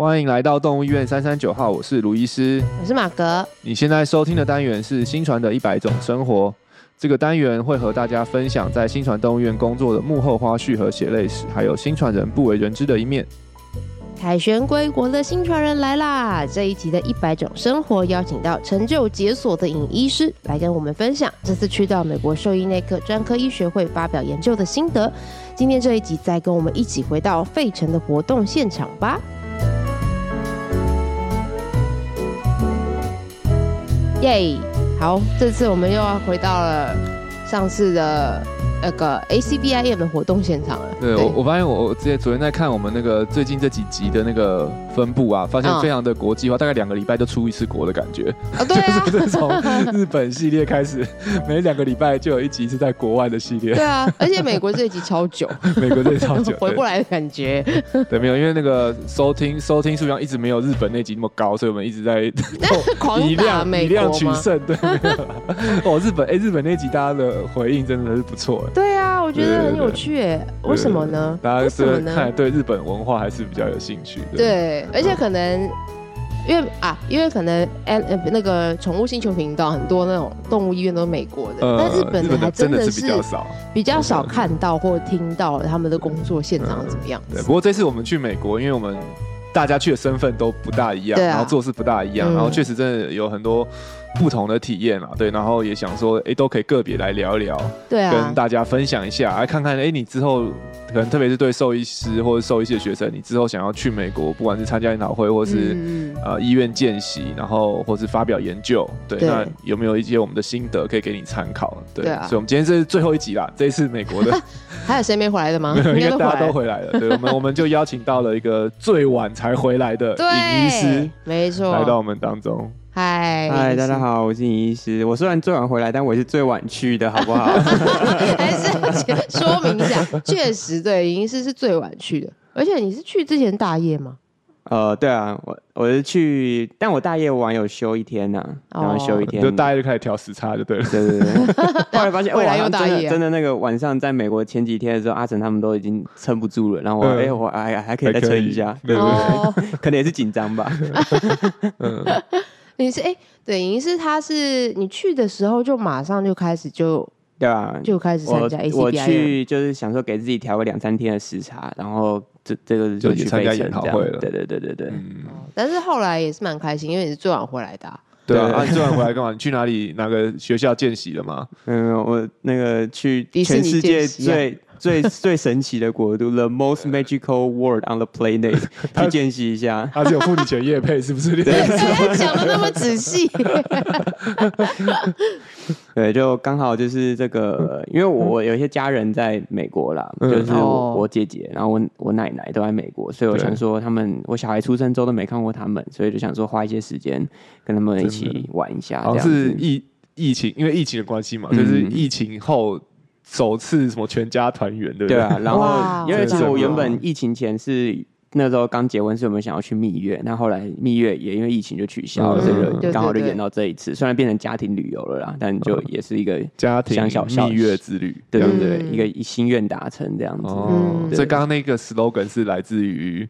欢迎来到动物医院三三九号，我是卢医师，我是马格。你现在收听的单元是新传的一百种生活，这个单元会和大家分享在新传动物医院工作的幕后花絮和血泪史，还有新传人不为人知的一面。凯旋归国的新传人来啦！这一集的一百种生活，邀请到成就解锁的尹医师来跟我们分享这次去到美国兽医内科专科医学会发表研究的心得。今天这一集再跟我们一起回到费城的活动现场吧。耶、好，这次我们又要回到了上次的那个 ACBIM 的活动现场了。对，对我我发现我我之前昨天在看我们那个最近这几集的那个。分布啊，发现非常的国际化，大概两个礼拜就出一次国的感觉。哦，对啊，就是从日本系列开始，每两个礼拜就有一集是在国外的系列。对啊，而且美国这一集超久，美国这一集超久，回不来的感觉。对，没有，因为那个收听收听数量一直没有日本那集那么高，所以我们一直在以量以量取胜。对，哦，日本哎，日本那集大家的回应真的是不错。对啊，我觉得很有趣哎，为什么呢？大家是 看来对日本文化还是比较有兴趣的。对。而且可能，因为啊，因为可能，呃，那个宠物星球频道很多那种动物医院都是美国的，但日本的还真的是比较少，比较少看到或听到他们的工作现场怎么样。对，不过这次我们去美国，因为我们大家去的身份都不大一样，然后做事不大一样，然后确实真的有很多。不同的体验啊，对，然后也想说，哎，都可以个别来聊一聊，对啊，跟大家分享一下，来看看，哎，你之后可能特别是对兽医师或者兽医系的学生，你之后想要去美国，不管是参加研讨会，或是、嗯、呃医院见习，然后或是发表研究，对，对那有没有一些我们的心得可以给你参考？对，对啊，所以我们今天这是最后一集啦，这一次美国的，还有谁没回来的吗？大家都回来了。对，我们 我们就邀请到了一个最晚才回来的尹医师，没错，来到我们当中。嗨嗨，大家好，我是尹医师。我虽然最晚回来，但我也是最晚去的，好不好？还是说明一下，确实对，尹医师是最晚去的。而且你是去之前大夜吗？呃，对啊，我我是去，但我大夜晚有休一天呐，然后休一天，就大夜就开始调时差，就对了。对对对。后来发现，未来又大夜，真的那个晚上在美国前几天的时候，阿成他们都已经撑不住了，然后我哎我哎还可以再撑一下，对对对，可能也是紧张吧。嗯。你是哎、欸，对，尹医师他是你去的时候就马上就开始就对啊，就开始参加 ACVIM。我去就是想说给自己调个两三天的时差，然后这这个就去参加研讨会了。对对对对对。嗯，但是后来也是蛮开心，因为你是最晚回来的、啊。对啊，啊你最晚回来干嘛？你去哪里？哪个学校见习了吗？嗯，我那个去全世界最。最 最神奇的国度，The most magical world on the planet，去见习一下。他是有付你钱业配，是不是？对，讲的那么仔细。对，就刚好就是这个，因为我有一些家人在美国啦，就是我，我姐姐，然后我我奶奶都在美国，所以我想说，他们我小孩出生之后都没看过他们，所以就想说花一些时间跟他们一起玩一下。这样是疫疫情，因为疫情的关系嘛，就是疫情后。首次什么全家团圆，对不对？对啊，然后因为其实我原本疫情前是那时候刚结婚，是我们想要去蜜月，那后来蜜月也因为疫情就取消了，这个刚好就演到这一次，虽然变成家庭旅游了啦，但就也是一个家庭小蜜月之旅，对对对，一个心愿达成这样子。哦，所以刚刚那个 slogan 是来自于。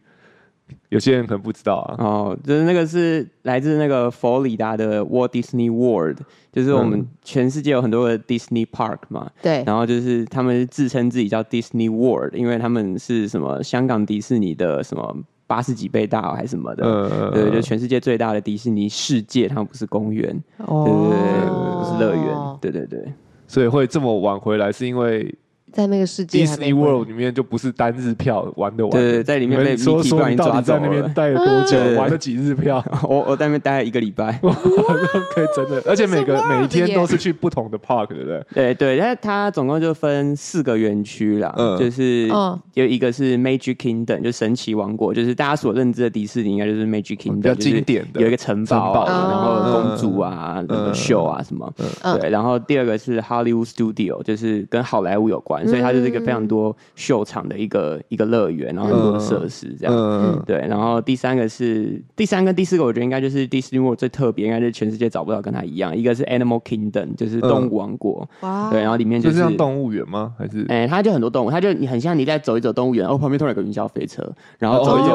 有些人可能不知道啊，哦，就是那个是来自那个佛罗里达的 Walt Disney World，就是我们全世界有很多的 Disney Park 嘛，对，然后就是他们自称自己叫 Disney World，因为他们是什么香港迪士尼的什么八十几倍大还是什么的，嗯，对，就全世界最大的迪士尼世界，他们不是公园，哦，对对对，不是乐园，对对对，所以会这么晚回来是因为。在那个世界，Disney World 里面就不是单日票玩的玩。对，在里面被说说你到底在那边待了多久，玩了几日票？我我在那边待了一个礼拜，可以真的，而且每个每一天都是去不同的 park，对不对？对对，它它总共就分四个园区啦，就是有一个是 Magic Kingdom，就神奇王国，就是大家所认知的迪士尼，应该就是 Magic Kingdom，比较经典的，有一个城堡，然后公主啊，那个秀啊什么。对，然后第二个是 Hollywood Studio，就是跟好莱坞有关。玩，所以它就是一个非常多秀场的一个一个乐园，然后很多设施这样。嗯，对。然后第三个是第三跟第四个，我觉得应该就是 Disney World 最特别，应该是全世界找不到跟它一样。一个是 Animal Kingdom，就是动物王国。哇。对，然后里面就是像动物园吗？还是？哎，它就很多动物，它就你很像你在走一走动物园，哦，旁边突然有个云霄飞车，然后走一走。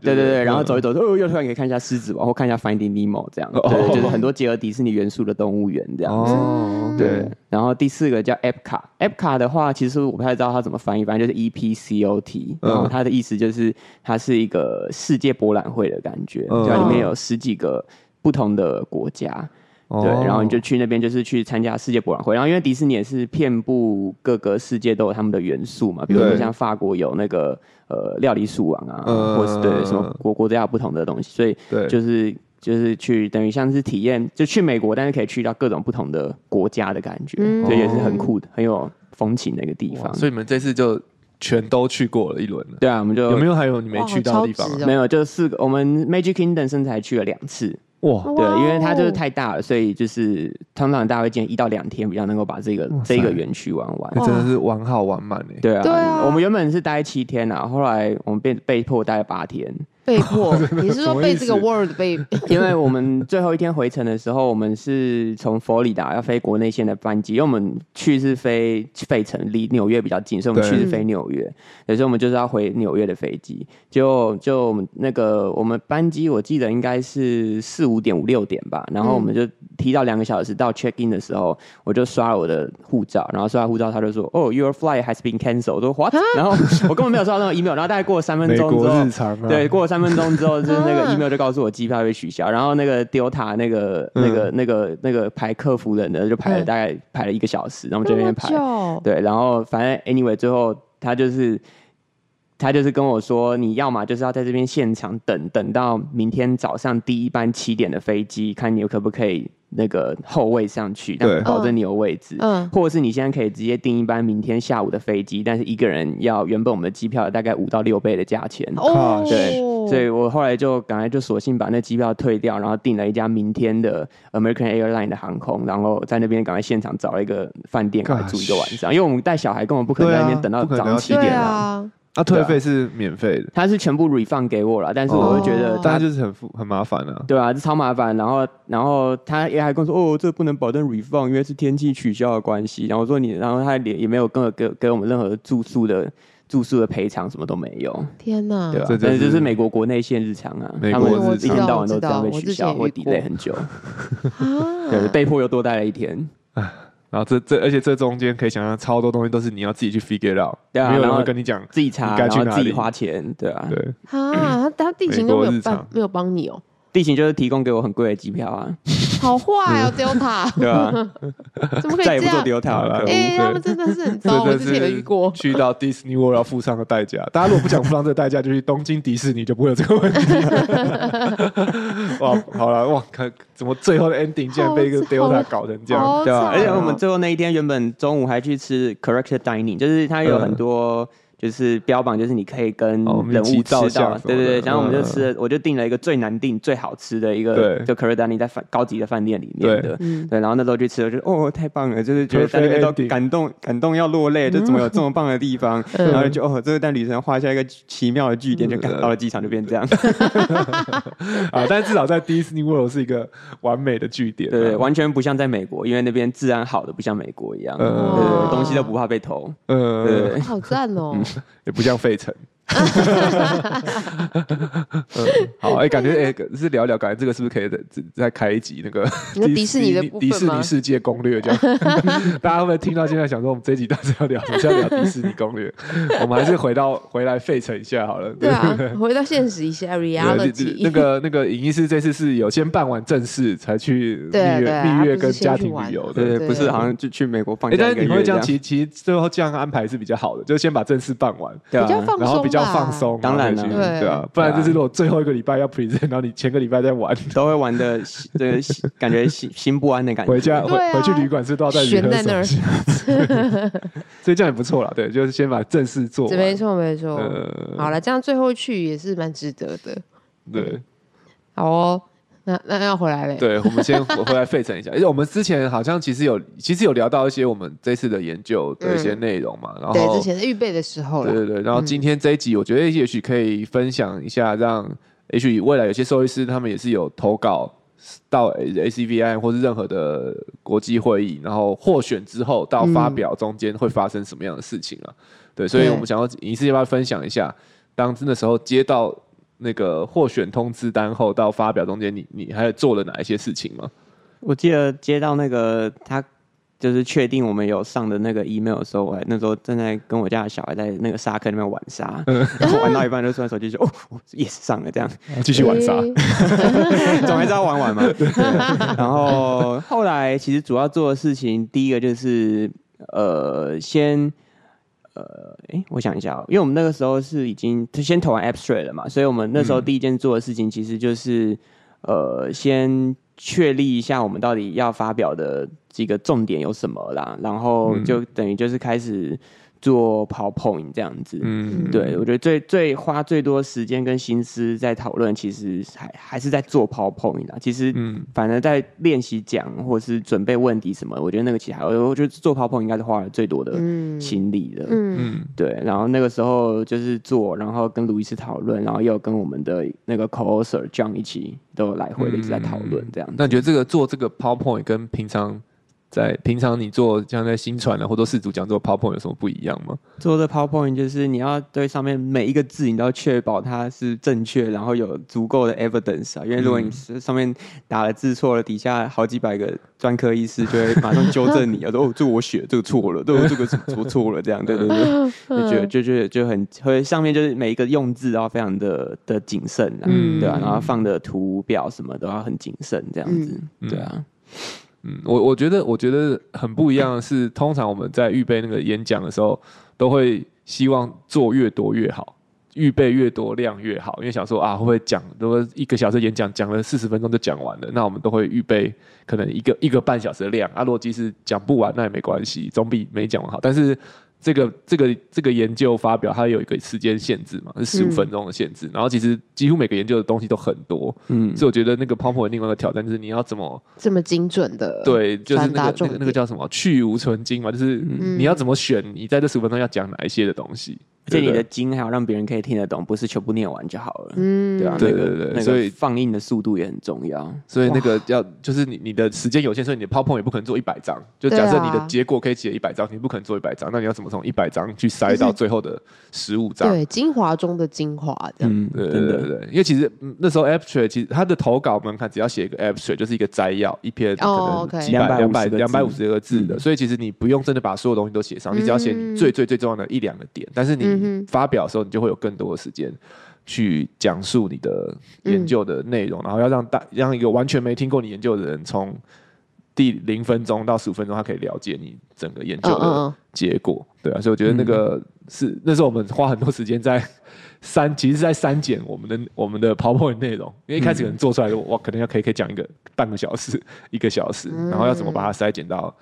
对对对，然后走一走，哦，又突然可以看一下狮子王，或看一下 Finding Nemo 这样。对，就是很多结合迪士尼元素的动物园这样子。哦。对。然后第四个叫 Epcot，Epcot 的话，其实我不太知道它怎么翻译，反正就是 E P C O T，然后它的意思就是它是一个世界博览会的感觉，就里面有十几个不同的国家，对，然后你就去那边就是去参加世界博览会，然后因为迪士尼也是遍布各个世界都有他们的元素嘛，比如说像法国有那个呃料理鼠王啊，或是对什么国国家有不同的东西，所以就是。就是去等于像是体验，就去美国，但是可以去到各种不同的国家的感觉，嗯、所以也是很酷的，很有风情的一个地方。所以你们这次就全都去过了一轮了。对啊，我们就有没有还有你没去到的地方？哦、没有，就四个。我们 Magic Kingdom 甚至还去了两次。哇，对，因为它就是太大了，所以就是通常大家会建议一到两天比较能够把这个塞这个园区玩完。真的是玩好玩满诶。对啊，对啊，我们原本是待七天啊，后来我们被被迫待八天。被 迫？你是说被这个 World 被？因为我们最后一天回程的时候，我们是从佛罗里达要飞国内线的班机，因为我们去是飞费城，离纽约比较近，所以我们去是飞纽约，所以我们就是要回纽约的飞机。就就我们那个我们班机，我记得应该是四五点五六点吧，然后我们就提早两个小时到 check in 的时候，我就刷了我的护照，然后刷完护照，他就说：“哦、oh,，Your flight has been cancelled。”我说：“What？” 然后我根本没有收到那个 email，然后大概过了三分钟之后，对，过了。三分钟之后，就是那个 email 就告诉我机票被取消，然后那个 Delta 那个、那个、那个、那个排客服人的人就排了大概排了一个小时，然后就在那边排。对，然后反正 anyway 最后他就是他就是跟我说，你要么就是要在这边现场等等到明天早上第一班七点的飞机，看你可不可以。那个后位上去，但保证你有位置，嗯，或者是你现在可以直接订一班明天下午的飞机，但是一个人要原本我们的机票大概五到六倍的价钱，哦，对，所以我后来就赶快就索性把那机票退掉，然后订了一家明天的 American Airlines 的航空，然后在那边赶快现场找了一个饭店来住一个晚上，因为我们带小孩根本不可能在那边等到早上七点啊。那退费是免费的，他是全部 refund 给我了，但是我就觉得，大家就是很很麻烦啊，对啊，这超麻烦。然后，然后他也还跟我说，哦，这不能保证 refund，因为是天气取消的关系。然后我说你，然后他也也没有跟我给给我们任何住宿的住宿的赔偿，什么都没有。天哪，对吧？但是就是美国国内线日常啊，他们一天到晚都这样被取消或 delay 很久，对，被迫又多待了一天。然后这这，而且这中间可以想象超多东西都是你要自己去 figure out，对啊，没有人会跟你讲，自己查，然后自己花钱，对啊，对。啊，他地勤都没有帮没有帮你哦，地勤就是提供给我很贵的机票啊。好坏哦，Delta，对啊，怎么可以这样？再也不做 Delta 了。哎，他们真的是很糟，我之前有遇过。去到 Disney World 要付上的代价，大家如果不想付上这个代价，就去东京迪士尼就不会有这个问题。哇，好了，哇，看怎么最后的 ending 竟然被一个 Delta 搞成这样，对吧？而且我们最后那一天原本中午还去吃 Corrected Dining，就是它有很多。就是标榜，就是你可以跟人物吃到，对对对，然后我们就吃了，我就订了一个最难订、最好吃的一个，就可瑞丹尼在饭高级的饭店里面的，对，然后那时候去吃了，就哦太棒了，就是觉得在那边都感动感动要落泪，就怎么有这么棒的地方，然后就哦这个带旅程画下一个奇妙的句点，就赶到了机场就变这样，啊，但是至少在 Disney World 是一个完美的句点，对，完全不像在美国，因为那边治安好的不像美国一样，对，东西都不怕被偷，嗯，对，好赞哦。也不像费城。好，哎，感觉哎，是聊聊，感觉这个是不是可以再再开一集那个 迪士尼的迪士尼世界攻略？这样，大家会不会听到现在想说，我们这一集到底要聊什么？要聊迪士尼攻略？我们还是回到回来费城一下好了。对啊，回到现实一下，reality。那个那个影艺师这次是有先办完正事才去蜜月蜜月跟家庭旅游，对对，不是好像就去美国放假。但是你会这样，其实其实最后这样安排是比较好的，就先把正事办完，比较放松，然后比较放松，当然了，对啊，不然就是如果最后一个礼拜要 present，然后你前个礼拜在玩，都会玩的，这个感觉心心不安的感觉。回家回回去旅馆是都要在悬在那儿，所以这样也不错啦。对，就是先把正事做。没错没错。好了，这样最后去也是蛮值得的。对，好哦。那那要回来了。对，我们先回来费城一下。而且我们之前好像其实有，其实有聊到一些我们这次的研究的一些内容嘛。然后对，之前预备的时候，对对对。然后今天这一集，我觉得也许可以分享一下，让也许未来有些兽医师他们也是有投稿到 ACVI 或是任何的国际会议，然后获选之后到发表中间会发生什么样的事情啊？对，所以我们想要尹医师要不要分享一下，当真的时候接到。那个获选通知单后到发表中间，你你还有做了哪一些事情吗？我记得接到那个他就是确定我们有上的那个 email 的时候，我还那时候正在跟我家的小孩在那个沙坑那边玩沙，嗯、然后玩到一半就突然手机就哦，yes 上了这样，继续玩沙，总还是要玩玩嘛。然后后来其实主要做的事情，第一个就是呃先。呃，哎，我想一下，因为我们那个时候是已经先投完 abstract 了嘛，所以我们那时候第一件做的事情其实就是，嗯、呃，先确立一下我们到底要发表的几个重点有什么啦，然后就等于就是开始。做 PowerPoint 这样子，嗯，对，我觉得最最花最多时间跟心思在讨论，其实还还是在做 PowerPoint 啦。其实，嗯，反正在练习讲或是准备问题什么，我觉得那个其实还，我觉得做 PowerPoint 应该是花了最多的心力的，嗯，对。然后那个时候就是做，然后跟卢医师讨论，然后又跟我们的那个 Co-author John 一起都来回的一直在讨论这样子。那你觉得这个做这个 PowerPoint 跟平常？在平常你做像在新传啊或者四组讲座 PowerPoint 有什么不一样吗？做的 PowerPoint 就是你要对上面每一个字你都要确保它是正确，然后有足够的 evidence 啊。因为如果你是上面打了字错了，底下好几百个专科医师就会马上纠正你啊，说哦，这个我写这个错了，对，这个错错了，这样对 对对，就觉得就觉得就很会上面就是每一个用字都要非常的的谨慎啊，嗯、对啊，然后放的图表什么都要很谨慎，这样子，嗯、对啊。嗯，嗯我我觉得我觉得很不一样的是，通常我们在预备那个演讲的时候，都会希望做越多越好，预备越多量越好，因为想说啊，会不会讲都一个小时演讲讲了四十分钟就讲完了，那我们都会预备可能一个一个半小时的量啊，如果即使讲不完那也没关系，总比没讲完好，但是。这个这个这个研究发表，它有一个时间限制嘛，是十五分钟的限制。嗯、然后其实几乎每个研究的东西都很多，嗯，所以我觉得那个 PowerPoint 另外一个挑战就是你要怎么这么精准的对，就是那个那个那个叫什么去无存精嘛，就是你要怎么选，你在这十五分钟要讲哪一些的东西。而且你的精还要让别人可以听得懂，不是全部念完就好了。嗯，对啊，对对对，所以放映的速度也很重要。所以那个要就是你你的时间有限，所以你的 PowerPoint 也不可能做一百张。就假设你的结果可以写一百张，你不可能做一百张，那你要怎么从一百张去筛到最后的十五张？对，精华中的精华这样。嗯，对对对对，因为其实那时候 Abstract 其实它的投稿门槛只要写一个 Abstract 就是一个摘要，一篇可能几百两百两百五十个字的，所以其实你不用真的把所有东西都写上，你只要写你最最最重要的一两个点，但是你发表的。时候你就会有更多的时间去讲述你的研究的内容，嗯、然后要让大让一个完全没听过你研究的人，从第零分钟到十五分钟，他可以了解你整个研究的结果。哦哦对啊，所以我觉得那个是、嗯、那时候我们花很多时间在删，其实是在删减我们的我们的 PowerPoint 内容，因为一开始可能做出来的哇，可能要可以可以讲一个半个小时、一个小时，然后要怎么把它筛减到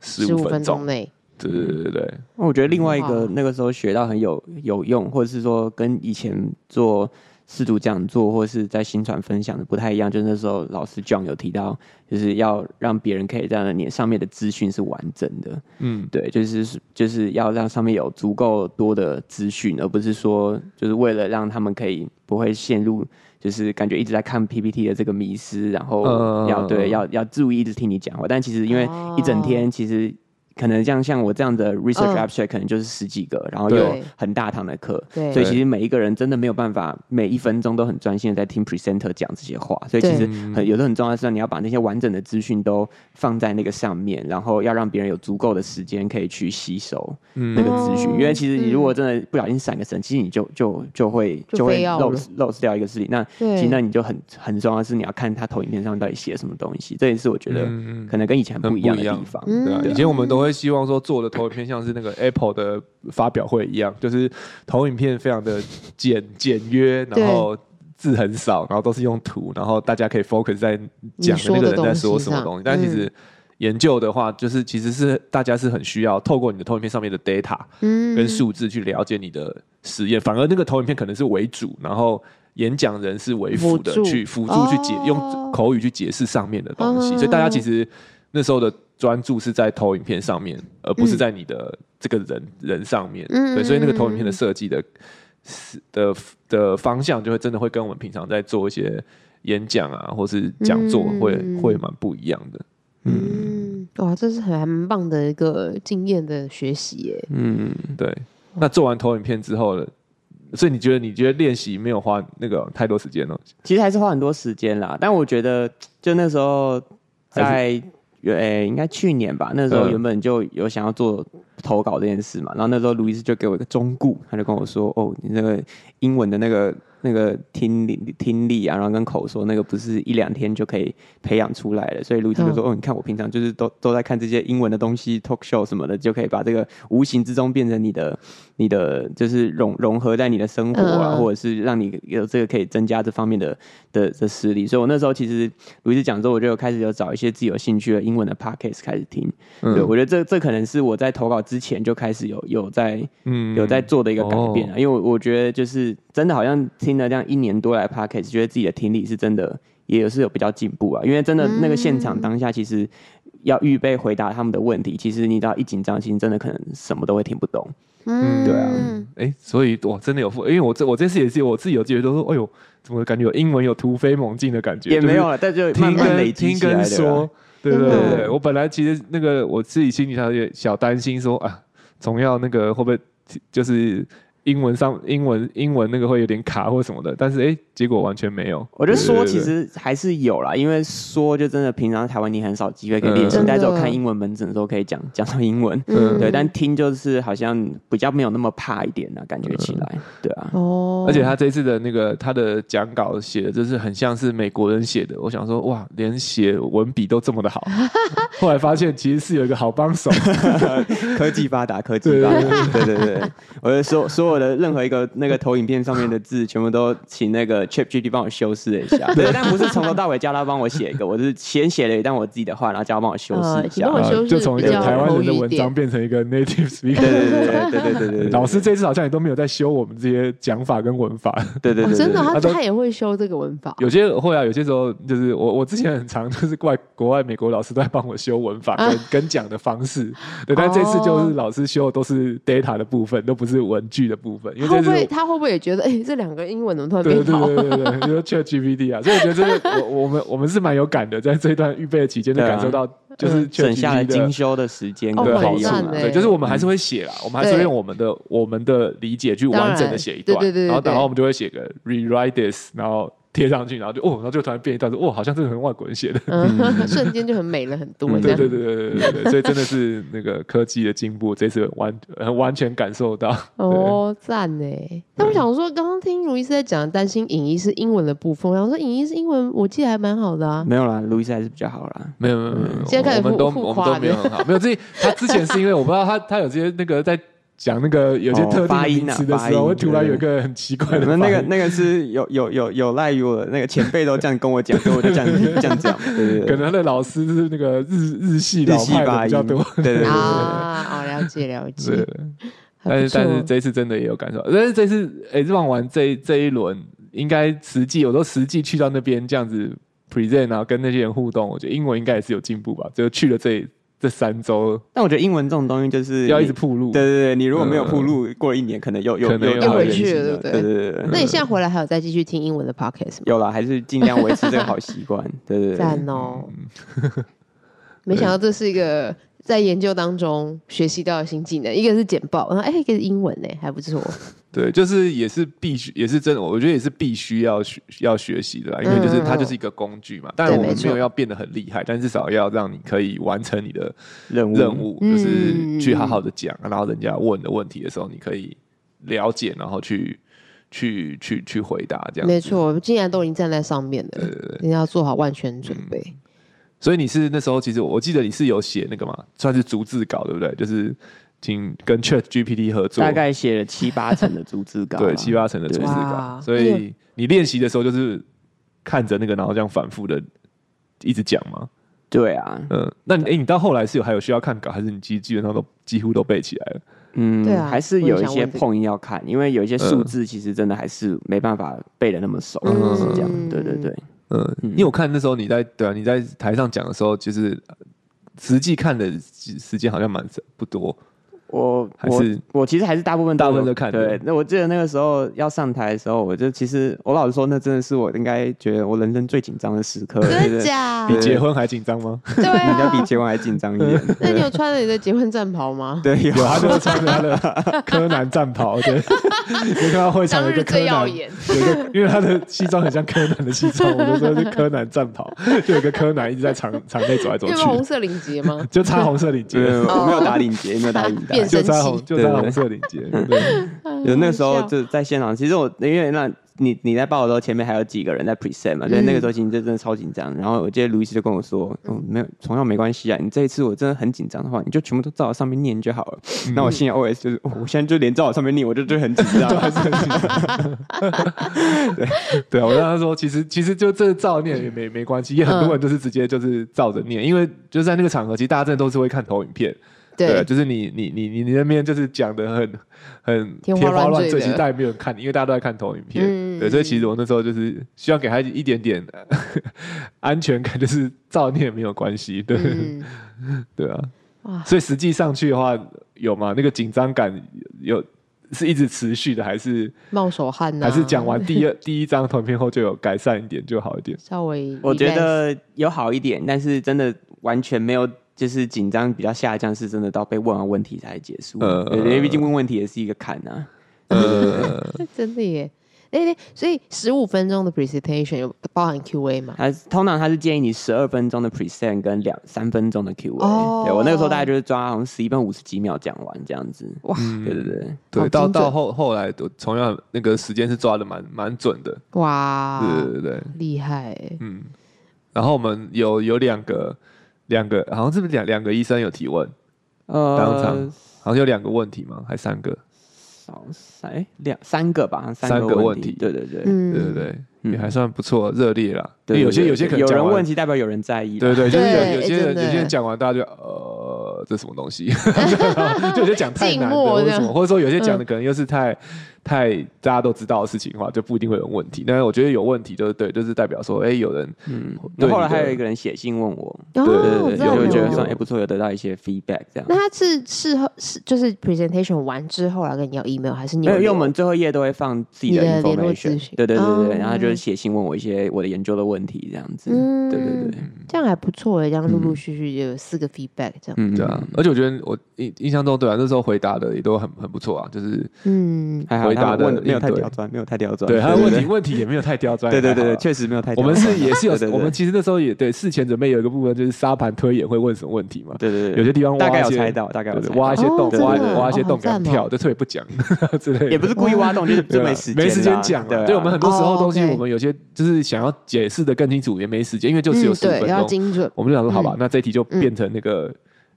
十五分钟内。对对对对，我觉得另外一个那个时候学到很有有用，或者是说跟以前做四组讲座或者是在新传分享的不太一样，就是那时候老师 John 有提到，就是要让别人可以在你上面的资讯是完整的。嗯，对，就是就是要让上面有足够多的资讯，而不是说就是为了让他们可以不会陷入就是感觉一直在看 PPT 的这个迷失，然后要、呃、对要要注意一直听你讲话，但其实因为一整天其实。可能像像我这样的 research abstract 可能就是十几个，然后有很大堂的课，所以其实每一个人真的没有办法每一分钟都很专心的在听 presenter 讲这些话，所以其实很有的很重要的是你要把那些完整的资讯都放在那个上面，然后要让别人有足够的时间可以去吸收那个资讯，因为其实你如果真的不小心闪个神，其实你就就就会就会 lose lose 掉一个事情，那其实那你就很很重要的是你要看他投影片上到底写什么东西，这也是我觉得可能跟以前很不一样的地方，对啊，以前我们都会希望说做的投影片像是那个 Apple 的发表会一样，就是投影片非常的简简约，然后字很少，然后都是用图，然后大家可以 focus 在讲的那个人在说什么东西。但其实研究的话，就是其实是大家是很需要透过你的投影片上面的 data 跟数字去了解你的实验，反而那个投影片可能是为主，然后演讲人是为辅的去辅助去解、哦、用口语去解释上面的东西，所以大家其实那时候的专注是在投影片上面，而不是在你的这个人、嗯、人上面。对，所以那个投影片的设计的的的方向就会真的会跟我们平常在做一些演讲啊，或是讲座会、嗯、会蛮不一样的。嗯，哇，这是很还蛮棒的一个经验的学习耶。嗯，对。那做完投影片之后呢？所以你觉得你觉得练习没有花那个太多时间呢？其实还是花很多时间啦。但我觉得就那时候在诶、欸，应该去年吧。那时候原本就有想要做投稿这件事嘛。然后那时候路易斯就给我一个忠告，他就跟我说：“哦，你那个英文的那个。”那个听力听力啊，然后跟口说，那个不是一两天就可以培养出来的。所以路易斯就说：“哦，你看我平常就是都都在看这些英文的东西，talk show 什么的，就可以把这个无形之中变成你的你的，就是融融合在你的生活啊，或者是让你有这个可以增加这方面的的的实力。”所以，我那时候其实路易斯讲之后，我就开始有找一些自己有兴趣的英文的 podcast 开始听。对，我觉得这这可能是我在投稿之前就开始有有在嗯有在做的一个改变啊，因为我我觉得就是真的好像听。了这样一年多来 Podcast 觉得自己的听力是真的，也是有比较进步啊。因为真的那个现场当下，其实要预备回答他们的问题，其实你知道一紧张，其实真的可能什么都会听不懂。嗯，对啊。哎、欸，所以我，真的有，因为我这我这次也是我自己有觉得都说，哎呦，怎么感觉有英文有突飞猛进的感觉？也没有了，但就听跟听跟说，对对对对。我本来其实那个我自己心里头有点小担心，说啊，总要那个会不会就是。英文上英文英文那个会有点卡或什么的，但是哎、欸，结果完全没有。我觉得说其实还是有啦，因为说就真的平常台湾你很少机会可以练习，但是我看英文门诊的时候可以讲讲到英文，嗯、对。但听就是好像比较没有那么怕一点啊，感觉起来，嗯、对啊。哦。而且他这次的那个他的讲稿写的就是很像是美国人写的，我想说哇，连写文笔都这么的好。后来发现其实是有一个好帮手，科技发达，科技发达，对对对，我就说说。我的任何一个那个投影片上面的字，全部都请那个 ChatGPT 帮我修饰一下。对，但不是从头到尾叫他帮我写一个，我是先写了一段我自己的话，然后叫他帮我修饰一下。呃、就从一个台湾人的文章变成一个 native speaker。对对对对对对对。老师这次好像也都没有在修我们这些讲法跟文法。对对对，真的，他他也会修这个文法。有些会啊，有些时候就是我我之前很常就是怪国外美国老师都在帮我修文法跟、啊、跟讲的方式。对，但这次就是老师修的都是 data 的部分，都不是文具的部分，因为会不会。他会不会也觉得，哎、欸，这两个英文怎么突然变好？对对对对对，比如说 ChatGPT 啊，所以我觉得这个我我们我们是蛮有感的，在这一段预备的期间，就感受到就是省下来精修的时间跟好处、哦。对，就是我们还是会写啦，我们还是会用我们的我们的理解去完整的写一段，对对对，然后然后我们就会写个 rewrite this，然后。贴上去，然后就哦，然后就突然变一段说，哦，好像真的很外国人写的，嗯、瞬间就很美了很多。对对对对对对，所以真的是那个科技的进步，这次完完全感受到。哦，赞呢！那我想说，刚刚听卢易斯在讲，担心影音是英文的部分，然后说影音是英文，我记得还蛮好的啊。没有啦，卢易斯还是比较好啦。没有没有没有，现在开始我们都我们都没有很好。没有这他之前是因为我不知道他他有些那个在。讲那个有些特定名词的时候，会突然有一个很奇怪的。那个那个是有有有有赖于我那个前辈都这样跟我讲，所以我就这样 这样讲。对对对，可能他的老师是那个日日系老派的比较多。对对对啊，哦，了解了解。但是但是这一次真的也有感受，但是这次哎，望完这这一轮，应该实际我都实际去到那边这样子 present 然后跟那些人互动，我觉得英文应该也是有进步吧。就去了这。这三周，但我觉得英文这种东西就是要一直铺路。对对对，你如果没有铺路，过了一年可能又又又又回去了，对不对？对对对。那你现在回来还有再继续听英文的 podcast 吗？有了，还是尽量维持这个好习惯。对对对。赞哦！没想到这是一个在研究当中学习到的新技能，一个是简报，然后哎，一个是英文呢，还不错。对，就是也是必须，也是真的，我觉得也是必须要学要学习的啦，因为就是它就是一个工具嘛。但我们没有要变得很厉害，但至少要让你可以完成你的任务，任务就是去好好的讲，然后人家问的问题的时候，你可以了解，然后去去去去回答这样。没错，既然都已经站在上面了，对对对，你要做好万全准备。嗯。所以你是那时候，其实我记得你是有写那个嘛，算是逐字稿，对不对？就是。请跟 Chat GPT 合作，大概写了七八成的逐字稿，对，七八成的逐字稿。所以你练习的时候就是看着那个，然后这样反复的一直讲吗？对啊，嗯，那你哎、欸，你到后来是有还有需要看稿，还是你基基本上都几乎都背起来了？嗯，对啊，还是有一些 point 要看，因为有一些数字其实真的还是没办法背的那么熟，嗯、是这样。对对对，嗯，因为我看那时候你在对啊，你在台上讲的时候，就是实际看的时间好像蛮不多。我我，我其实还是大部分大部分都看。对，那我记得那个时候要上台的时候，我就其实我老实说，那真的是我应该觉得我人生最紧张的时刻。真的假？比结婚还紧张吗？对啊，应该比结婚还紧张一点。那你有穿着你的结婚战袍吗？对，有，他就穿着他的柯南战袍。对，你看到会场有一个柯南，有一个，因为他的西装很像柯南的西装，我就说是柯南战袍，就有一个柯南一直在场场内走来走去。有红色领结吗？就插红色领结，我没有打领结，没有打领带。就穿红，就穿红色领结。对，有那个时候就在现场。其实我因为那，你你在报的时候，前面还有几个人在 present 嘛，所以那个时候其实真的超紧张。然后我记得路易斯就跟我说：“嗯，没有，同样没关系啊。你这一次我真的很紧张的话，你就全部都照我上面念就好了。” 那我心里 OS 就是：我现在就连照我上面念，我就就很紧张，还是很紧张。对对啊，我跟他说，其实其实就这照念也没没关系，也很多人都是直接就是照着念，因为就是在那个场合，其实大家真的都是会看投影片。对，就是你你你你你那边就是讲的很很天花乱坠，其实大家没有人看，因为大家都在看投影片。嗯、对，所以其实我那时候就是希望给他一点点安全感，就是照念没有关系。对，嗯、对啊。哇所以实际上去的话有吗？那个紧张感有是一直持续的，还是冒手汗呢？还是讲完第二第一张投影片后就有改善一点，就好一点？稍微，我觉得有好一点，但是真的完全没有。就是紧张比较下降，是真的到被问完问题才结束。呃，因为毕竟问问题也是一个坎呐。呃，真的耶。哎，所以十五分钟的 presentation 有包含 Q&A 吗？他通常他是建议你十二分钟的 present 跟两三分钟的 Q&A。哦，对，我那个时候大概就是抓好像十一分五十几秒讲完这样子。哇，对对对对，到到后后来都同样那个时间是抓的蛮蛮准的。哇，对对对，厉害。嗯，然后我们有有两个。两个好像是不是两两个医生有提问？呃，当场好像有两个问题吗？还三个？少三两三个吧，三个问题。对对对，对对对，也还算不错，热烈啦。对，有些有些可能有人问题，代表有人在意。对对，就是有有些人有些人讲完，大家就呃，这什么东西？就有些讲太难的，或者什么，或者说有些讲的可能又是太。太大家都知道的事情的话，就不一定会有问题。但是我觉得有问题，就是对，就是代表说，哎，有人，嗯。那后来还有一个人写信问我，对对对，有觉得说，哎，不错，有得到一些 feedback 这样。那他是事后是就是 presentation 完之后来跟你要 email，还是你？没有，因为我们最后一页都会放自己的 information。对对对对，然后就是写信问我一些我的研究的问题这样子。嗯，对对对，这样还不错哎，这样陆陆续续就有四个 feedback 这样。嗯，对啊。而且我觉得我印印象中，对啊，那时候回答的也都很很不错啊，就是嗯，还好。回答的没有太刁钻，没有太刁钻。对，他的问题问题也没有太刁钻。对对对，确实没有太。我们是也是有，我们其实那时候也对事前准备有一个部分，就是沙盘推演会问什么问题嘛。对对对，有些地方大概有猜到，大概有挖一些洞，挖挖一些洞给他跳，就特别不讲 之类。也不是故意挖洞，就是没时间，没时间讲的。对，我们很多时候东西，我们有些就是想要解释的更清楚，也没时间，因为就只有十分钟。要精准。我们就想说，好吧，那这一题就变成那个。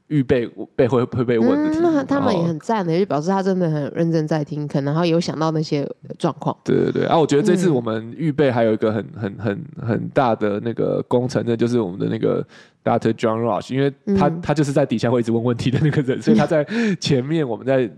预备被会会被问的题，那他们也很赞的，就表示他真的很认真在听，可能他有想到那些状况。对对对，啊，我觉得这次我们预备还有一个很很很很大的那个工程，那就是我们的那个 Dr. John Rush，因为他他就是在底下会一直问问题的那个人，所以他在前面我们在。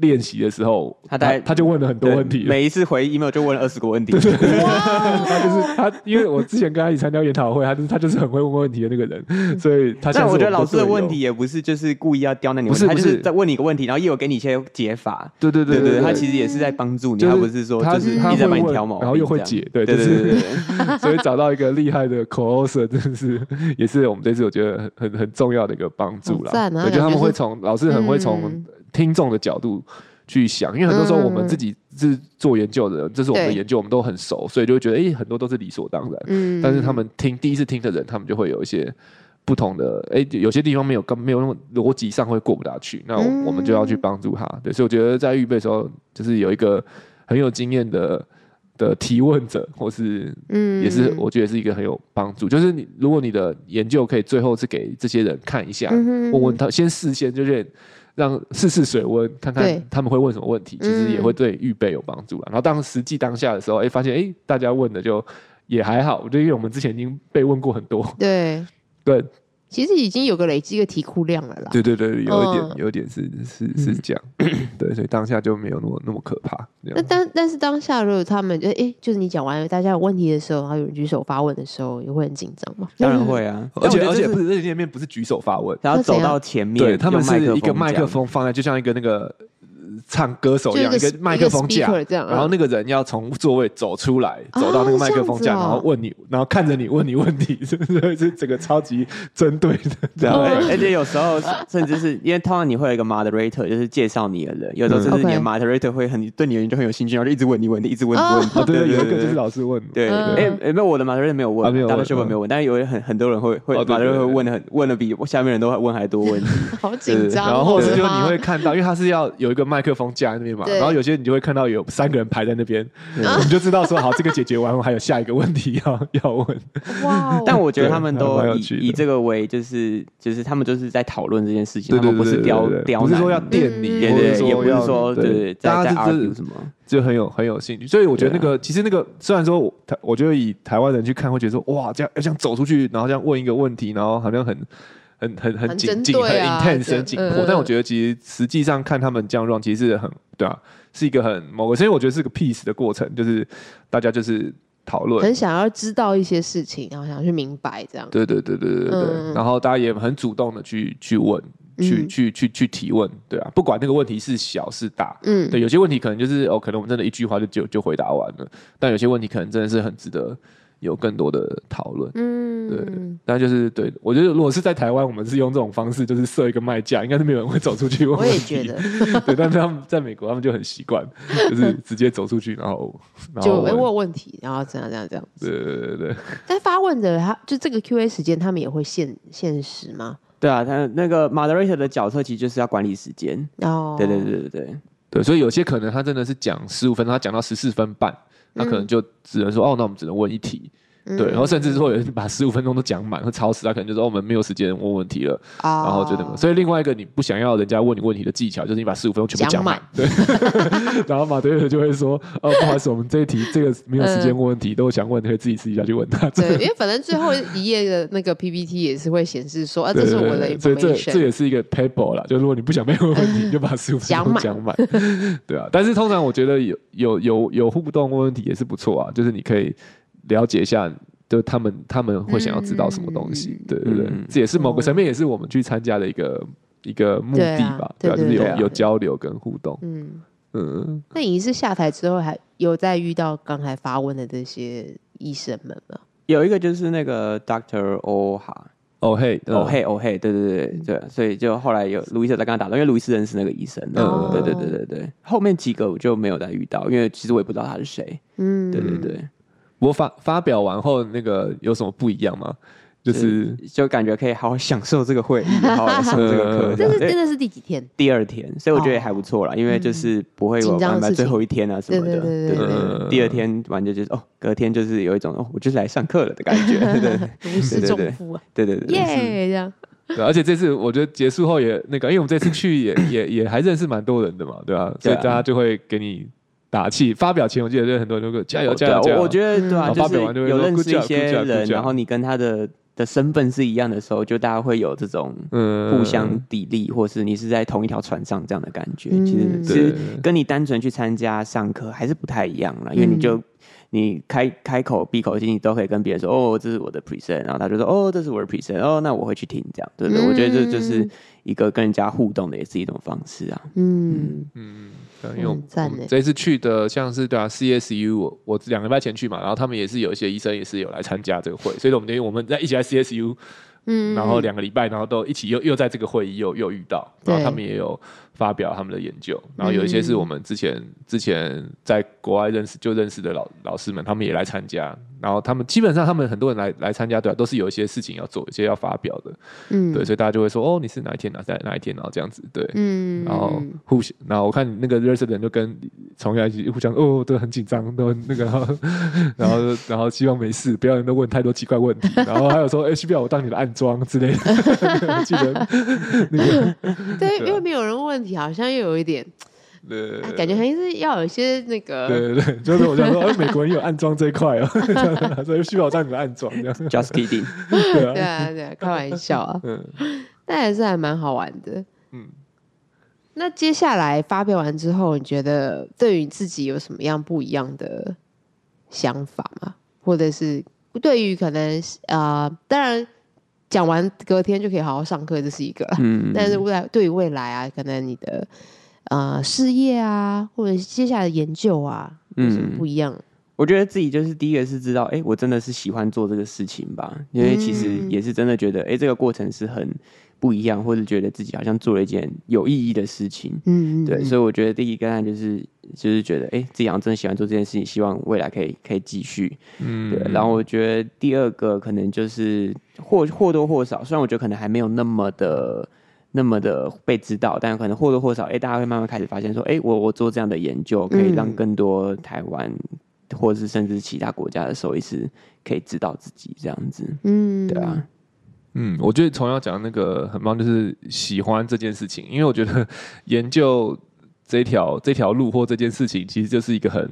练习的时候，他他他就问了很多问题，每一次回 email 就问了二十个问题。他就是他，因为我之前跟他一起参加研讨会，他就是他就是很会问问题的那个人，所以他。但我觉得老师的问题也不是就是故意要刁难你，不是，他就是在问你一个问题，然后也有给你一些解法。对对对对，他其实也是在帮助你，他不是说就是一直在帮你挑毛病，然后又会解，对对对对。所以找到一个厉害的 co-author 真的是 也是我们这次我觉得很很很重要的一个帮助了。我觉得他们会从老师很会从听众的角度。去想，因为很多时候我们自己是做研究的人，这是我们的研究，我们都很熟，所以就会觉得，哎，很多都是理所当然。嗯，但是他们听第一次听的人，他们就会有一些不同的，哎，有些地方没有跟没有那么逻辑上会过不下去，那我们就要去帮助他。对，所以我觉得在预备的时候，就是有一个很有经验的的提问者，或是嗯，也是我觉得是一个很有帮助。就是你如果你的研究可以最后是给这些人看一下，问问他，先事先就是。让试试水温，看看他们会问什么问题，其实也会对预备有帮助。然后当实际当下的时候，哎，发现哎，大家问的就也还好，就因为我们之前已经被问过很多，对对，其实已经有个累积的题库量了啦。对对对，有一点，嗯、有一点是是是这样。嗯、对，所以当下就没有那么那么可怕。那但但是当下如果他们就哎，就是你讲完大家有问题的时候，然后有人举手发问的时候，也会很紧张吗？当然会啊，而且而且不是那面不是举手发问，然后走到前面，对他们是一个麦克风放在，就像一个那个。唱歌手一样，一个麦克风架，然后那个人要从座位走出来，走到那个麦克风架，然后问你，然后看着你问你问题，是不是？是整个超级针对的，这样。而且有时候甚至是因为通常你会有一个 moderator，就是介绍你的人，有时候甚至你的 moderator 会很对你的人就很有兴趣，然后就一直问你问题，一直问你问题。对，有一个就是老师问。对，哎哎，没有我的 moderator 没有问，没有，大部分没有问，但是有很很多人会会 moderator 会问的很问的比下面人都问还多问题，好紧张。然后或者是就你会看到，因为他是要有一个麦克风架在那边嘛。然后有些你就会看到有三个人排在那边，你就知道说好，这个解决完后还有下一个问题要 要问。哇！但我觉得他们都以以这个为就是就是他们就是在讨论这件事情，他们不是刁刁，不是说要电你，对对，也不是说对大家是什么，就很有很有兴趣。所以我觉得那个其实那个虽然说台，我觉得以台湾人去看会觉得说哇，这样要这样走出去，然后这样问一个问题，然后好像很。很很很紧紧，很 intense，很紧迫。但我觉得其实实际上看他们这样 run，其实是很对啊，是一个很某个，所以我觉得是个 peace 的过程，就是大家就是讨论，很想要知道一些事情，然后想要去明白这样。对对对对对对。然后大家也很主动的去去问，去去去去提问，对啊，不管那个问题是小是大，嗯，对，有些问题可能就是哦，可能我们真的一句话就就就回答完了，但有些问题可能真的是很值得。有更多的讨论，嗯，对，但就是对，我觉得如果是在台湾，我们是用这种方式，就是设一个卖价，应该是没有人会走出去问。我也觉得，对，但是他们在美国，他们就很习惯，就是直接走出去，然后，就问问题，然后这样这样这样。对对对对。但发问的他，就这个 Q&A 时间，他们也会限限时吗？对啊，他那个 moderator 的角色其实就是要管理时间。哦，对对对对对对，所以有些可能他真的是讲十五分钟，他讲到十四分半，那可能就只能说，哦，那我们只能问一题。对，然后甚至说有人把十五分钟都讲满，会超时，他可能就说我们没有时间问问题了，然后就那么。所以另外一个你不想要人家问你问题的技巧，就是你把十五分钟全部讲满。对，然后马德瑞就会说：“哦，不好意思，我们这一题这个没有时间问问题，都想问可以自己私底下去问他。”对，因为反正最后一页的那个 PPT 也是会显示说：“啊，这是我的 information。”所以这这也是一个 paper 啦，就如果你不想被问问题，就把十五分钟讲满。对啊，但是通常我觉得有有有有互动问问题也是不错啊，就是你可以了解一下。就他们他们会想要知道什么东西，对对对，这也是某个层面，也是我们去参加的一个一个目的吧，对吧？就是有有交流跟互动。嗯嗯。那你是下台之后还有在遇到刚才发问的这些医生们吗？有一个就是那个 Doctor Oh 哈哦嘿哦嘿哦嘿，对对对对，所以就后来有路易斯在跟他打到，因为路易斯认识那个医生，嗯，对对对对对。后面几个我就没有再遇到，因为其实我也不知道他是谁。嗯，对对对。我发发表完后，那个有什么不一样吗？就是就感觉可以好好享受这个会议，好好 上这个课。这是真的是第几天？第二天，所以我觉得也还不错啦，因为就是不会有安排最后一天啊什么的。对对对，第二天完就就是哦，隔天就是有一种哦，我就是来上课了的感觉。对对对，如释重负啊！对对对，耶这样。对，而且这次我觉得结束后也那个，因为我们这次去也也也还认识蛮多人的嘛，对吧？所以大家就会给你。打气，发表前我记得很多人都说加油加油加油。我觉得对啊，就是有认识一些人，然后你跟他的的身份是一样的时候，就大家会有这种互相砥砺，或是你是在同一条船上这样的感觉。其实其实跟你单纯去参加上课还是不太一样了，因为你就你开开口闭口你都可以跟别人说哦，这是我的 present，然后他就说哦，这是我的 present，哦，那我会去听这样，对不对？我觉得这就是一个跟人家互动的也是一种方式啊。嗯嗯。因为我们这一次去的像是对啊，CSU，我我两个礼拜前去嘛，然后他们也是有一些医生也是有来参加这个会，所以我们等于我们在一起来 CSU，嗯，然后两个礼拜，然后都一起又又在这个会议又又遇到，然后他们也有发表他们的研究，然后有一些是我们之前之前在国外认识就认识的老老师们，他们也来参加。然后他们基本上，他们很多人来来参加，对啊，都是有一些事情要做，一些要发表的，嗯，对，所以大家就会说，哦，你是哪一天哪在哪一天，然后这样子，对，嗯，然后互相，然后我看那个认识的人就跟从来一起互相，哦，都很紧张，都那个，然后然后然后希望没事，不要人都问太多奇怪问题，然后还有说，哎，需不要我当你的暗装之类的，记得那个，对，因为没有人问问题，好像又有一点。对，感觉还是要有一些那个。对对对，就是我想说，哎，美国人有暗装这一块哦，所以需要这样子暗装这样。Just kidding。对啊，对啊，对啊，开玩笑啊。嗯，但还是还蛮好玩的。嗯。那接下来发表完之后，你觉得对于自己有什么样不一样的想法吗？或者是对于可能啊、呃，当然讲完隔天就可以好好上课，这是一个。嗯。但是未来对于未来啊，可能你的啊、呃、事业啊，或者接下来的研究啊，嗯什么不一样？嗯、我觉得自己就是第一个是知道，哎，我真的是喜欢做这个事情吧，因为其实也是真的觉得，哎，这个过程是很。不一样，或者觉得自己好像做了一件有意义的事情，嗯，对，所以我觉得第一个案就是就是觉得，哎，自己好像真的喜欢做这件事情，希望未来可以可以继续，嗯，对。然后我觉得第二个可能就是或或多或少，虽然我觉得可能还没有那么的那么的被知道，但可能或多或少，哎，大家会慢慢开始发现说，哎，我我做这样的研究，可以让更多台湾、嗯、或者是甚至其他国家的兽医师可以知道自己这样子，嗯，对啊。嗯，我觉得从要讲那个很棒，就是喜欢这件事情，因为我觉得 研究这条这条路或这件事情，其实就是一个很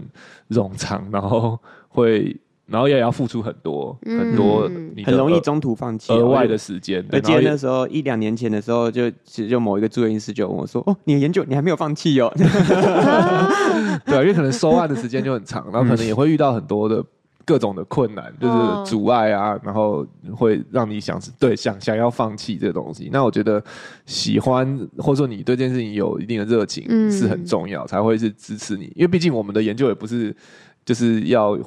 冗长，然后会，然后也要付出很多、嗯、很多，很容易中途放弃额外的时间。我记得那时候一两年前的时候就，就其实就某一个住院医师就问我说：“哦，你的研究你还没有放弃哦？” 对，因为可能收案的时间就很长，然后可能也会遇到很多的。各种的困难就是阻碍啊，oh. 然后会让你想对想想要放弃这个东西。那我觉得喜欢或者说你对这件事情有一定的热情是很重要，嗯、才会是支持你。因为毕竟我们的研究也不是就是要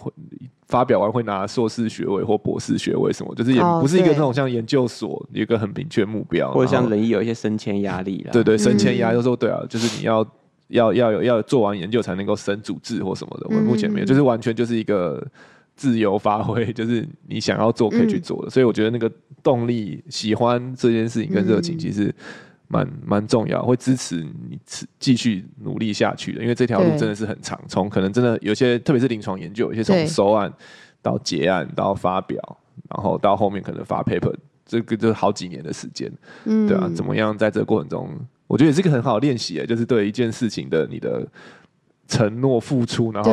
发表完会拿硕士学位或博士学位什么，就是也不是一个那种像研究所有一个很明确目标，或者像人医有一些升迁压力了。对对，升迁压力就是说对啊，就是你要要要有要做完研究才能够升主治或什么的。我目前没有，就是完全就是一个。自由发挥，就是你想要做可以去做的，嗯、所以我觉得那个动力、喜欢这件事情跟热情，其实蛮蛮、嗯、重要，会支持你继续努力下去的。因为这条路真的是很长，从可能真的有些，特别是临床研究，有些从收案到结案到发表，然后到后面可能发 paper，这个就好几年的时间，嗯，对啊，怎么样在这个过程中，我觉得也是一个很好的练习，就是对一件事情的你的。承诺付出，然后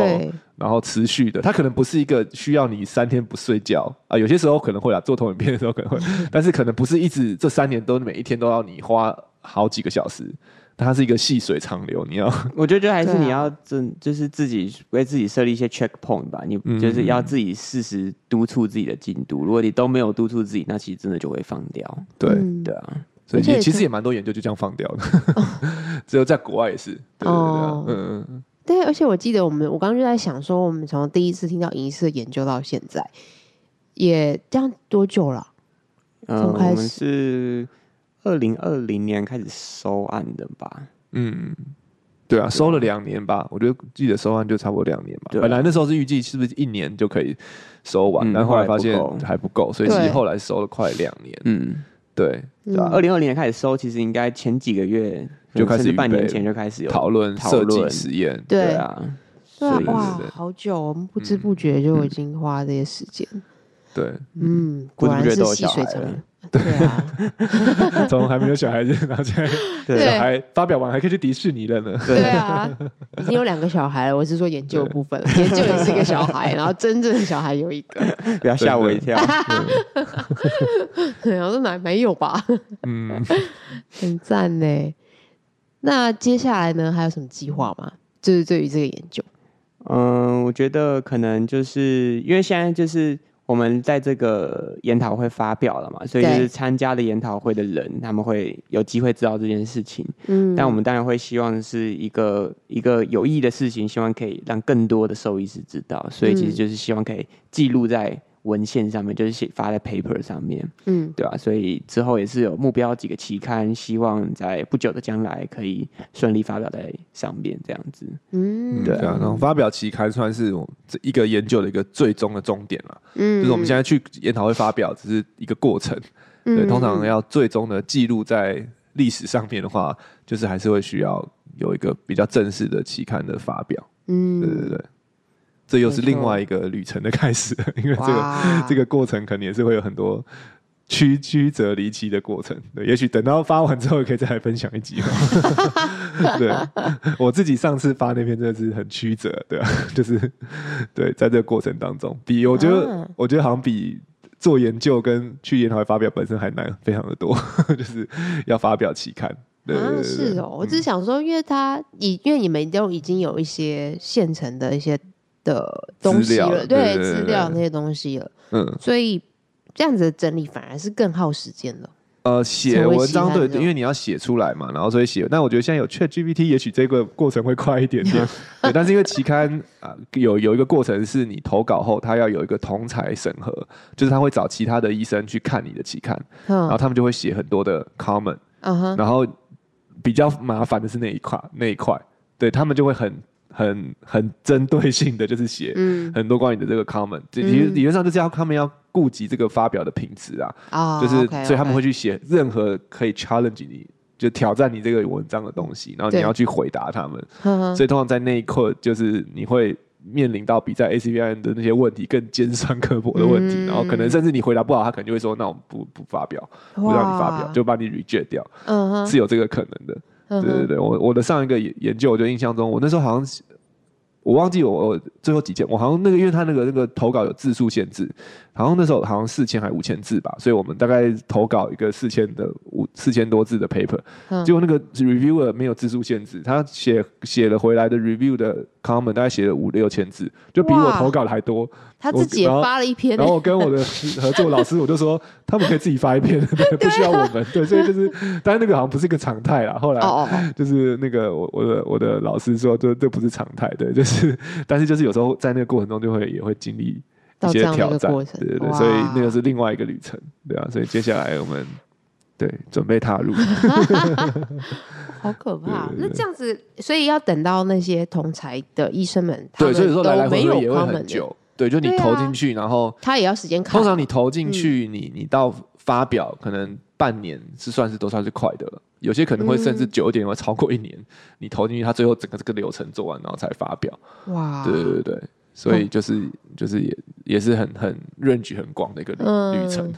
然后持续的，它可能不是一个需要你三天不睡觉啊，有些时候可能会啊，做投影片的时候可能会，但是可能不是一直这三年都每一天都要你花好几个小时，它是一个细水长流。你要，我觉得就还是你要真就是自己为自己设立一些 check point 吧，你就是要自己适时督促自己的进度。如果你都没有督促自己，那其实真的就会放掉。对、嗯、对啊，所以也其实也蛮多研究就这样放掉的，只有在国外也是。对对对，哦、嗯嗯。对，而且我记得我们，我刚刚就在想说，我们从第一次听到医师的研究到现在，也这样多久了？嗯，我们是二零二零年开始收案的吧？嗯，对啊，收了两年吧。我觉得记得收案就差不多两年吧。对本来那时候是预计是不是一年就可以收完，嗯、但后来发现还不够，所以其实后来收了快两年。嗯，对，对啊，二零二零年开始收，其实应该前几个月。就开始半年前就开始有讨论设计实验，对。啊，对啊，哇，好久，我们不知不觉就已经花这些时间，对，嗯，果然是细水长流，对啊，从还没有小孩子，然后现在小孩发表完还可以去迪士尼了呢，对。啊，已经有两个小孩了，我是说研究部分，研究也是一个小孩，然后真正的小孩有一个，不要吓我一跳，对，我说哪没有吧，嗯，很赞呢。那接下来呢？还有什么计划吗？就是对于这个研究，嗯，我觉得可能就是因为现在就是我们在这个研讨会发表了嘛，所以就是参加的研讨会的人，他们会有机会知道这件事情。嗯，但我们当然会希望是一个一个有意义的事情，希望可以让更多的兽医师知道，所以其实就是希望可以记录在。文献上面就是写发在 paper 上面，嗯，对吧、啊？所以之后也是有目标几个期刊，希望在不久的将来可以顺利发表在上面，这样子。嗯，对啊。然后发表期刊算是这一个研究的一个最终的终点了。嗯，就是我们现在去研讨会发表只是一个过程。嗯，对，通常要最终的记录在历史上面的话，就是还是会需要有一个比较正式的期刊的发表。嗯，对对对。这又是另外一个旅程的开始，因为这个哇这个过程肯定也是会有很多曲曲折离奇的过程。对，也许等到发完之后，可以再来分享一集。对，我自己上次发那篇真的是很曲折，对啊，就是对，在这个过程当中，比我觉得，啊、我觉得好像比做研究跟去研讨会发表本身还难，非常的多，就是要发表期刊。对对对对啊，是哦，我只想说，因为他已，因为你们都已经有一些现成的一些的东西了，对资料那些东西了，嗯，所以这样子的整理反而是更耗时间了。呃，写文章对，因为你要写出来嘛，然后所以写。但我觉得现在有 ChatGPT，也许这个过程会快一点点。对，但是因为期刊啊、呃，有有一个过程是你投稿后，他要有一个同侪审核，就是他会找其他的医生去看你的期刊，嗯、然后他们就会写很多的 comment，嗯哼，然后比较麻烦的是那一块那一块，对他们就会很。很很针对性的，就是写很多关于你的这个 comment，其实理论上就是要他们要顾及这个发表的品质啊，哦、就是 okay. 所以他们会去写任何可以 challenge 你，就挑战你这个文章的东西，然后你要去回答他们。对所以通常在那一刻，就是你会面临到比在 ACVIN 的那些问题更尖酸刻薄的问题，嗯、然后可能甚至你回答不好，他可能就会说：“那我们不不发表，不让你发表，就把你 reject 掉。嗯哼”是有这个可能的。对对对，我我的上一个研究，我就印象中，我那时候好像。我忘记我我最后几件，我好像那个，因为他那个那个投稿有字数限制，好像那时候好像四千还五千字吧，所以我们大概投稿一个四千的五四千多字的 paper，嗯、结果那个 reviewer 没有字数限制，他写写了回来的 review 的 comment 大概写了五六千字，就比我投稿的还多。他自己也发了一篇，然后我跟我的合作老师我就说，他们可以自己发一篇，对，不需要我们。对，所以就是，但是那个好像不是一个常态啦。后来就是那个我我的我的老师说，这这不是常态，对，就是，但是就是有时候在那个过程中就会也会经历一些挑战，对对对，所以那个是另外一个旅程，对啊，所以接下来我们对准备踏入，好可怕。那这样子，所以要等到那些同才的医生们，对，所以说来来回回也会很久。对，就你投进去，啊、然后他也要时间看。通常你投进去，嗯、你你到发表可能半年是算是都算是快的了。有些可能会甚至久一点，会超过一年。嗯、你投进去，他最后整个这个流程做完，然后才发表。哇！对对对，所以就是、嗯、就是也也是很很 range 很广的一个旅、嗯、旅程。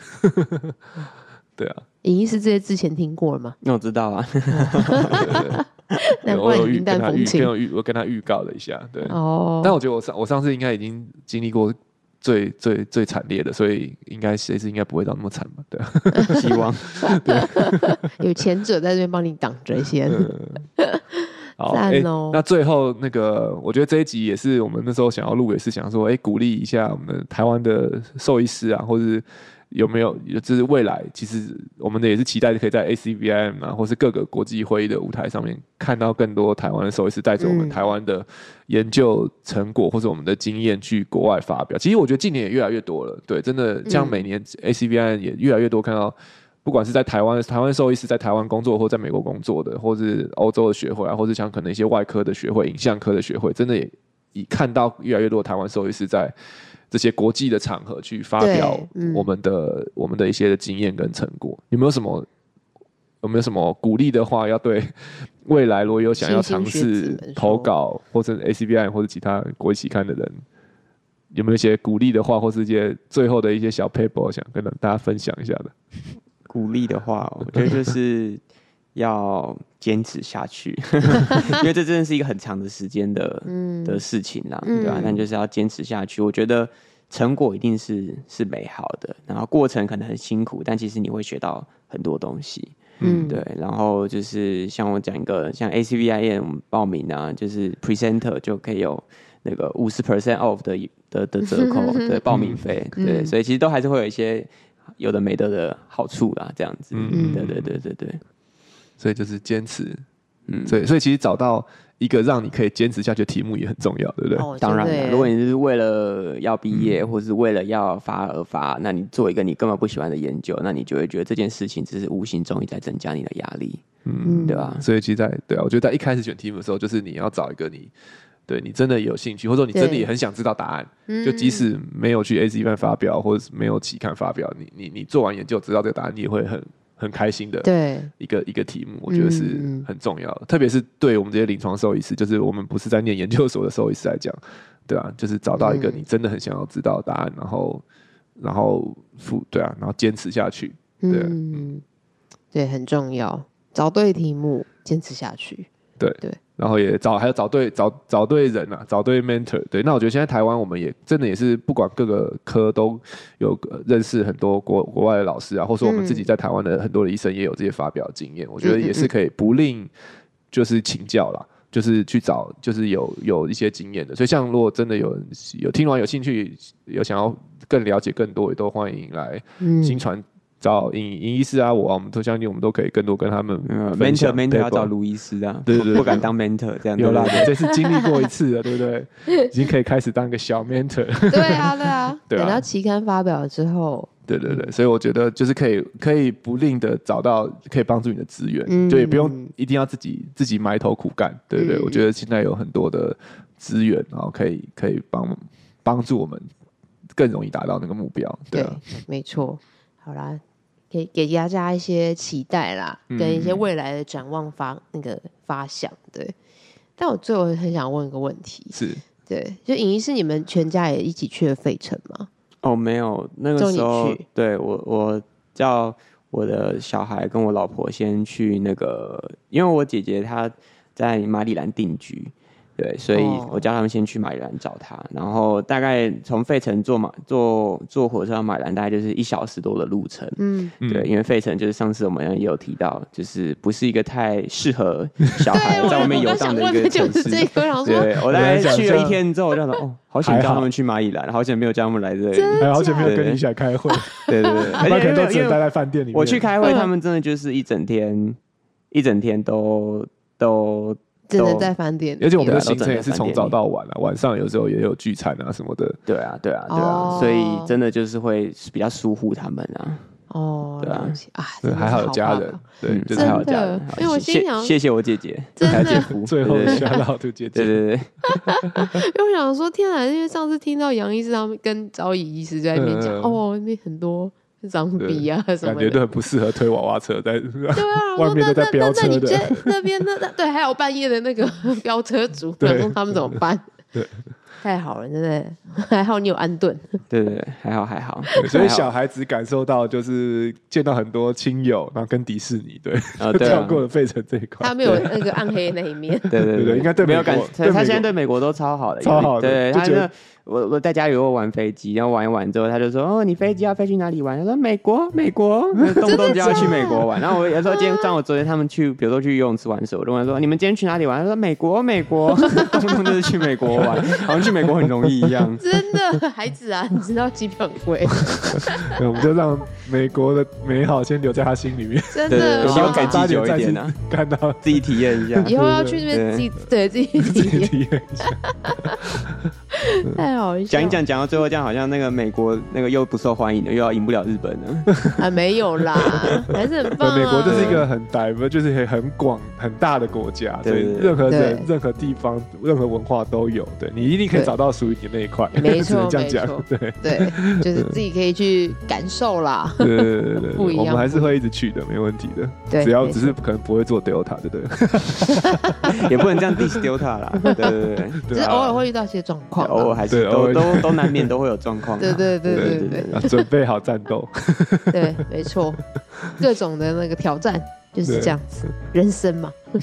对啊，尹医师这些之前听过了吗？那我知道啊。我有预跟他预，我预我跟他预告了一下，对。哦。但我觉得我上我上次应该已经经历过最最最惨烈的，所以应该这次应该不会到那么惨吧？对。希望。对。有前者在这边帮你挡着先。好。哎，那最后那个，我觉得这一集也是我们那时候想要录，也是想说，哎，鼓励一下我们台湾的兽医师啊，或者是。有没有？就是未来，其实我们的也是期待可以在 ACVIM 啊，或是各个国际会议的舞台上面，看到更多台湾的兽医师带着我们台湾的研究成果或者我们的经验去国外发表。其实我觉得近年也越来越多了，对，真的像每年 ACVIM 也越来越多看到，不管是在台湾台湾兽医师在台湾工作，或在美国工作的，或是欧洲的学会啊，或是像可能一些外科的学会、影像科的学会，真的也已看到越来越多台湾兽医师在。这些国际的场合去发表我们的、嗯、我们的一些的经验跟成果，有没有什么有没有什么鼓励的话要对未来如果有想要尝试投稿或者 ACVIM 或者其他国际期刊的人，有没有一些鼓励的话，或是一些最后的一些小 paper 想跟大家分享一下的？鼓励的话，我觉得 就是要坚持下去，因为这真的是一个很长的时间的、嗯、的事情啦，对吧、啊？但就是要坚持下去。我觉得成果一定是是美好的，然后过程可能很辛苦，但其实你会学到很多东西。嗯，对。然后就是像我讲一个，像 ACVIM 报名啊，就是 presenter 就可以有那个五十 percent off 的的的折扣 的报名费。嗯、对，所以其实都还是会有一些有的没的的好处啦，这样子。嗯，对对对对对。所以就是坚持，嗯，所以所以其实找到一个让你可以坚持下去的题目也很重要，对不对？哦、当然，如果你是为了要毕业，嗯、或是为了要发而发，那你做一个你根本不喜欢的研究，那你就会觉得这件事情只是无形中在增加你的压力，嗯，对吧？所以其实在，在对啊，我觉得在一开始选题目的时候，就是你要找一个你对你真的有兴趣，或者说你真的也很想知道答案，就即使没有去 ACVIM 发表，或者是没有期刊发表，你你你做完研究知道这个答案，你也会很。很开心的，对。一个一个题目，我觉得是很重要的，特别是对我们这些临床兽医师，就是我们不是在念研究所的兽医师来讲，对啊，就是找到一个你真的很想要知道的答案，然后然后付对啊，然后坚持下去，对，嗯，对，很重要，找对题目，坚持下去，对。对。然后也找还要找对找找对人啊，找对 mentor。对，那我觉得现在台湾我们也真的也是不管各个科都有认识很多国国外的老师啊，或者说我们自己在台湾的很多的医生也有这些发表经验，我觉得也是可以不吝就是请教啦，就是去找就是有有一些经验的。所以像如果真的有有听完有兴趣有想要更了解更多，也都欢迎来新传。找尹尹医师啊，我啊，我们都相信，我们都可以更多跟他们 mentor mentor 要找卢医师啊，对对对，不敢当 mentor 这样有啦，这次经历过一次了，对不对？已经可以开始当一个小 mentor。对啊，对啊，等到期刊发表了之后，对对对，所以我觉得就是可以可以不吝的找到可以帮助你的资源，就也不用一定要自己自己埋头苦干，对对，我觉得现在有很多的资源，然后可以可以帮帮助我们更容易达到那个目标，对啊，没错，好啦。给给大家一些期待啦，跟一些未来的展望发那个发想，对。但我最后很想问一个问题，是，对，就尹医师，你们全家也一起去了费城吗？哦，没有，那个时候，对我我叫我的小孩跟我老婆先去那个，因为我姐姐她在马里兰定居。对，所以我叫他们先去马里兰找他，然后大概从费城坐马坐坐火车到马里兰，大概就是一小时多的路程。嗯，对，因为费城就是上次我们也有提到，就是不是一个太适合 小孩在外面游荡的一个城市。对，我大概去了一天之后，我就想哦，好想叫他们去马里兰，好久没有叫他们来这里，还好久没有跟你一起来开会。对对对，而且可能都只能待在饭店里面。我去开会，他们真的就是一整天，一整天都都。只能在饭店，而且我们的行程也是从早到晚啊，晚上有时候也有聚餐啊什么的。对啊，对啊，对啊，所以真的就是会比较疏忽他们啊。哦，对啊，啊，还好有家人，对，真的，因为我心想，谢谢我姐姐，真的，最后需要老姐 姐，对对对。因为我想说，天啊，因为上次听到杨医师他们跟赵乙医师在那边讲，哦，那边很多。脏逼啊，什么感觉都很不适合推娃娃车，在 对啊，外面都在飙车的。那边那那对，还有半夜的那个 飙车族，那他们怎么办？对，太好了，真的 还好你有安顿。对对对，还好 还好。所以小孩子感受到就是见到很多亲友，然后跟迪士尼对，啊跳过了费城这一块。他没有那个暗黑那一面。对对对，应该对没有感，他现在对美国都超好的，超好的。对，他觉得。我我在家里有玩飞机，然后玩一玩之后，他就说：“哦，你飞机要飞去哪里玩？”他说：“美国，美国，动不动就要去美国玩。”然后我有时候今天像我昨天他们去，比如说去游泳池玩的时候，我就问他说：“你们今天去哪里玩？”他说：“美国，美国，动不动就是去美国玩，好像去美国很容易一样。”真的，孩子啊，你知道机票很贵。我们就让美国的美好先留在他心里面。真的，希望可以记久一点啊，看到自己体验一下。以后要去那边自己对自己体验一下。太好笑，讲一讲讲到最后，这样好像那个美国那个又不受欢迎了，又要赢不了日本了。啊，没有啦，还是很棒。美国就是一个很大，就是很广很大的国家，对，任何人、任何地方、任何文化都有。对，你一定可以找到属于你那一块。没错，这样讲，对对，就是自己可以去感受啦。对对对对，不一样，我们还是会一直去的，没问题的。对，只要只是可能不会做 Delta，对不对？也不能这样 diss Delta 啦。对对对，只是偶尔会遇到一些状况。偶尔还是都都都难免都会有状况，对对对对对，准备好战斗，对，没错，各种的那个挑战就是这样子，人生嘛。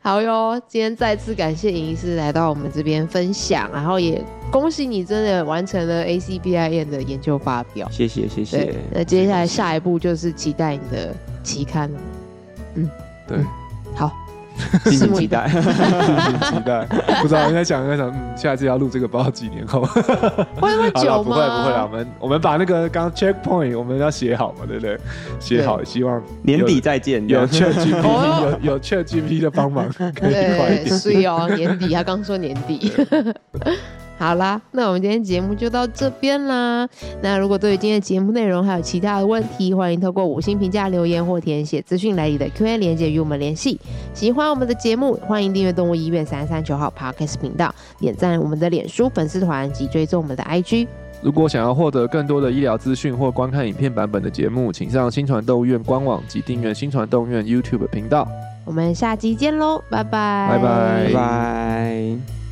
好哟，今天再次感谢尹医师来到我们这边分享，然后也恭喜你真的完成了 ACBIN 的研究发表，谢谢谢。谢。那接下来下一步就是期待你的期刊，嗯，对，好。拭目以待，拭目期待。不知道，应该想，应该想，嗯，下一次要录这个，不知道几年后。会那么久吗？不会，不会啊。我们我们把那个刚 checkpoint 我们要写好嘛，对不对？写好，希望年底再见。有 ChatGPT，有有 ChatGPT 的帮忙，可以快一点。所以哦，年底，他刚说年底。好啦，那我们今天节目就到这边啦。那如果对于今天的节目内容还有其他的问题，欢迎透过五星评价留言或填写资讯来里的 Q&A 连接与我们联系。喜欢我们的节目，欢迎订阅动物医院三三九号 Podcast 频道，点赞我们的脸书粉丝团及追踪我们的 IG。如果想要获得更多的医疗资讯或观看影片版本的节目，请上新传动物院官网及订阅新传动物院 YouTube 频道。我们下集见喽，拜拜，拜拜，拜拜。